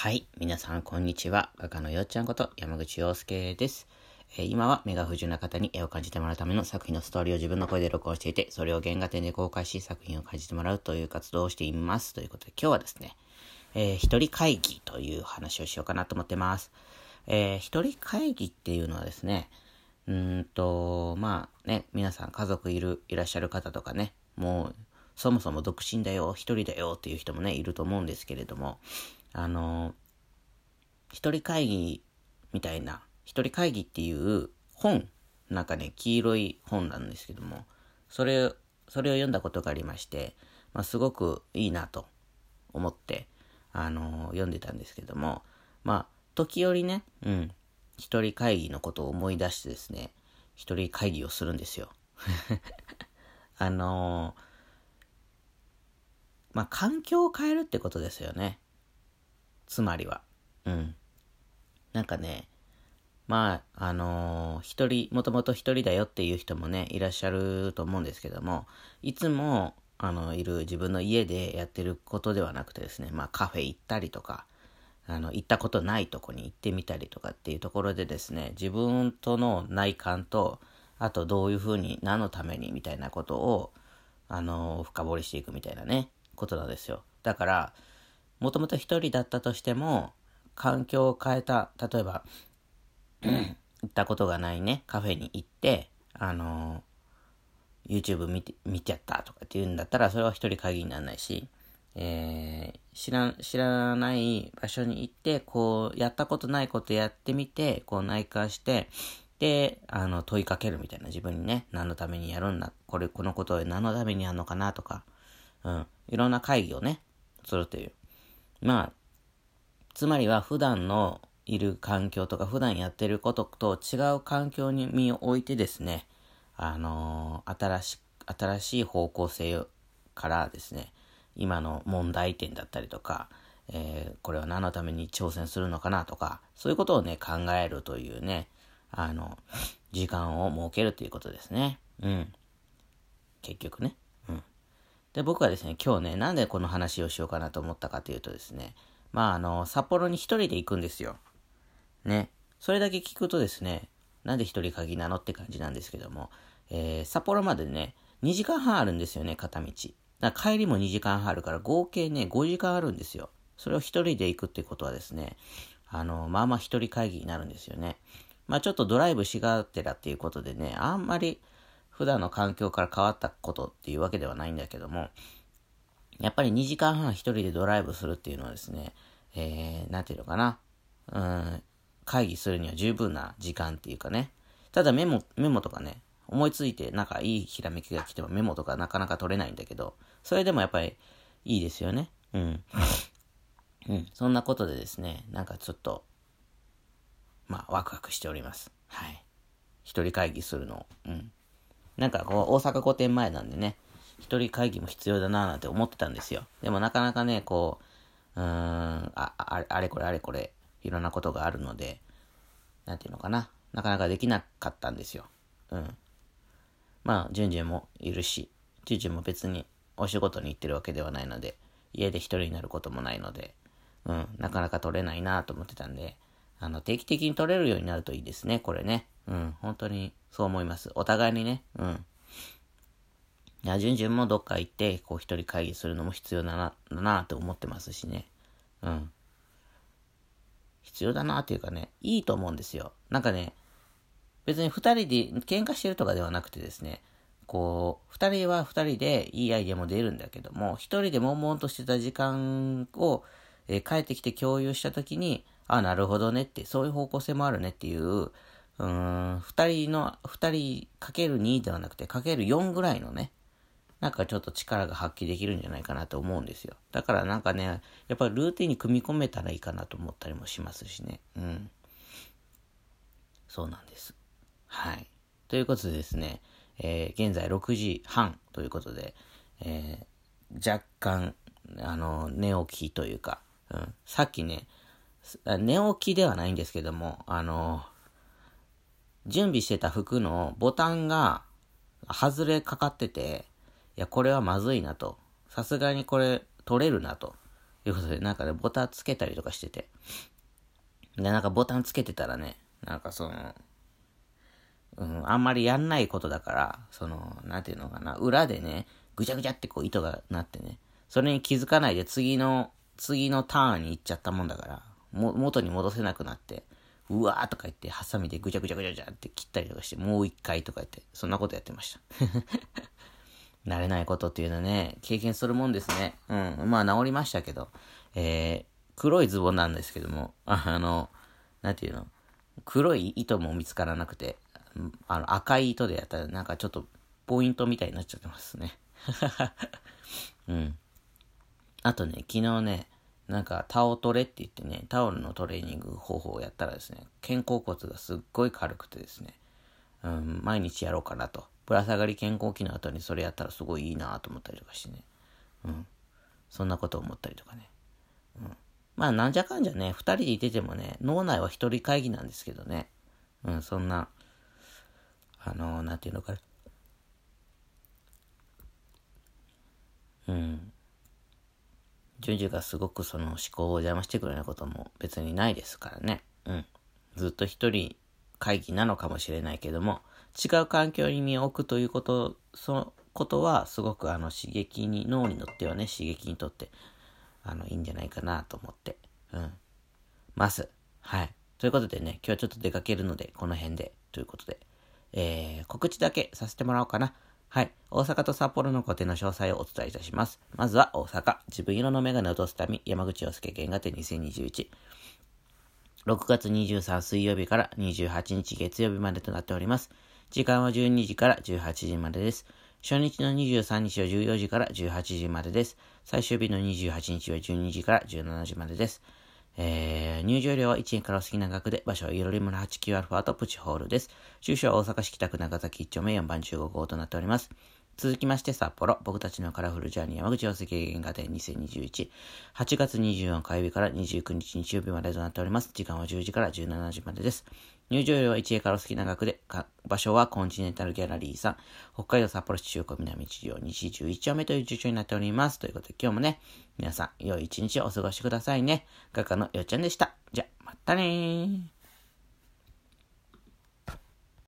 はい。皆さん、こんにちは。画家のよっちゃんこと山口洋介です。えー今は目が不自由な方に絵を感じてもらうための作品のストーリーを自分の声で録音していて、それを原画展で公開し、作品を感じてもらうという活動をしています。ということで、今日はですね、えー一人会議という話をしようかなと思ってます。えー一人会議っていうのはですね、うんと、まあね、皆さん家族いる、いらっしゃる方とかね、もう、そもそも独身だよ、一人だよっていう人もね、いると思うんですけれども、あの一人会議みたいな、一人会議っていう本、なんかね、黄色い本なんですけども、それ、それを読んだことがありまして、まあ、すごくいいなと思って、あの読んでたんですけども、まあ、時折ね、うん、一人会議のことを思い出してですね、一人会議をするんですよ。あのまあ、環境を変えるってことですよね。つまりは。うん。なんかね、まあ、あのー一人、もともと一人だよっていう人もね、いらっしゃると思うんですけども、いつも、あの、いる自分の家でやってることではなくてですね、まあカフェ行ったりとか、あの、行ったことないとこに行ってみたりとかっていうところでですね、自分との内観と、あとどういうふうに、何のためにみたいなことを、あの、深掘りしていくみたいなね、ことなんですよ。だから、もともと一人だったとしても、環境を変えた、例えば、行ったことがないね、カフェに行って、あの YouTube 見て、見ちゃったとかって言うんだったら、それは一人会議にならないし、えー知ら、知らない場所に行って、こう、やったことないことやってみて、こう内観して、で、あの、問いかけるみたいな自分にね、何のためにやるんだ、これ、このことを何のためにやるのかなとか、うん、いろんな会議をね、するという。まあ、つまりは普段のいる環境とか普段やってることと違う環境に身を置いてですね、あのー新し、新しい方向性からですね、今の問題点だったりとか、えーこれは何のために挑戦するのかなとか、そういうことをね、考えるというね、あの、時間を設けるということですね。うん。結局ね。で、僕はですね、今日ね、なんでこの話をしようかなと思ったかというとですね、まあ、あの、札幌に一人で行くんですよ。ね。それだけ聞くとですね、なんで一人鍵なのって感じなんですけども、えー、札幌までね、2時間半あるんですよね、片道。だ帰りも2時間半あるから、合計ね、5時間あるんですよ。それを一人で行くってことはですね、あの、まあまあ一人会議になるんですよね。まあちょっとドライブしがてらっていうことでね、あんまり普段の環境から変わったことっていうわけではないんだけども、やっぱり2時間半一人でドライブするっていうのはですね、えー、なんていうのかな、うん、会議するには十分な時間っていうかね、ただメモ、メモとかね、思いついてなんかいいひらめきが来てもメモとかなかなか取れないんだけど、それでもやっぱりいいですよね。うん。うん、そんなことでですね、なんかちょっと、まあ、ワクワクしております。はい。一人会議するのを。うん。なんかこう、大阪御殿前なんでね、一人会議も必要だなぁなんて思ってたんですよ。でもなかなかね、こう、うーん、あ、あれこれあれこれ、いろんなことがあるので、なんていうのかな。なかなかできなかったんですよ。うん。まあ、ジュンジュンもいるし、ジュンジュンも別にお仕事に行ってるわけではないので、家で一人になることもないので、うん、なかなか取れないなと思ってたんで、あの、定期的に取れるようになるといいですね、これね。うん、本当にそう思います。お互いにね、うん。いや、ジュンジュンもどっか行って、こう一人会議するのも必要だな、だなって思ってますしね。うん。必要だなっていうかね、いいと思うんですよ。なんかね、別に二人で喧嘩してるとかではなくてですね、こう、二人は二人でいいアイデアも出るんだけども、一人で悶々としてた時間を、えー帰ってきて共有したときに、あ、なるほどねって、そういう方向性もあるねっていう、うーん、二人の、二人かける2ではなくて、かける4ぐらいのね、なんかちょっと力が発揮できるんじゃないかなと思うんですよ。だからなんかね、やっぱりルーティンに組み込めたらいいかなと思ったりもしますしね。うん。そうなんです。はい。ということでですね、えー現在6時半ということで、えー若干、あの、寝起きというか、うん、さっきね、寝起きではないんですけども、あの、準備してた服のボタンが外れかかってて、いや、これはまずいなと。さすがにこれ取れるなと。いうことで、なんかね、ボタンつけたりとかしてて。で、なんかボタンつけてたらね、なんかその、うん、あんまりやんないことだから、その、なんていうのかな、裏でね、ぐちゃぐちゃってこう糸がなってね、それに気づかないで次の、次のターンに行っちゃったもんだから、も、元に戻せなくなって、うわーとか言って、ハサミでぐちゃぐちゃぐちゃぐちゃって切ったりとかして、もう一回とか言って、そんなことやってました。慣れないことっていうのはね、経験するもんですね。うん。まあ治りましたけど、えー、黒いズボンなんですけども、あの、なんていうの、黒い糸も見つからなくて、あの赤い糸でやったらなんかちょっとポイントみたいになっちゃってますね。うん。あとね、昨日ね、なんかタオトレって言ってね、タオルのトレーニング方法をやったらですね、肩甲骨がすっごい軽くてですね、うん、毎日やろうかなと。ぶら下がり健康期の後にそれやったらすごいいいなと思ったりとかしてね。うん。そんなこと思ったりとかね。うん。まあなんじゃかんじゃね、二人でいててもね、脳内は一人会議なんですけどね。うん、そんな、あのー、なんていうのかな。うん。順次がすごくその思考を邪魔してくるようなことも別にないですからね。うん。ずっと一人会議なのかもしれないけども、違う環境に身を置くということ、そのことはすごくあの刺激に、脳にとってはね、刺激にとって、あの、いいんじゃないかなと思って、うん。ます。はい。ということでね、今日ちょっと出かけるので、この辺で、ということで、えー、告知だけさせてもらおうかな。はい。大阪と札幌の固定の詳細をお伝えいたします。まずは大阪。自分色のメガネを落とすため、山口洋介原画展2021。6月23水曜日から28日月曜日までとなっております。時間は12時から18時までです。初日の23日は14時から18時までです。最終日の28日は12時から17時までです。えー、入場料は1円からお好きな額で、場所はゆろり村 89α とプチホールです。住所は大阪市北区長崎1丁目4番15号となっております。続きまして札幌、僕たちのカラフルジャーニー山口洋介原画展2021、8月24火曜日から29日日曜日までとなっております。時間は10時から17時までです。入場料は1円からお好きな額で、場所はコンチネンタルギャラリーさん、北海道札幌市中古南地上西11丁目という住所になっております。ということで今日もね、皆さん良い一日をお過ごしくださいね。画家のよっちゃんでした。じゃ、またねー。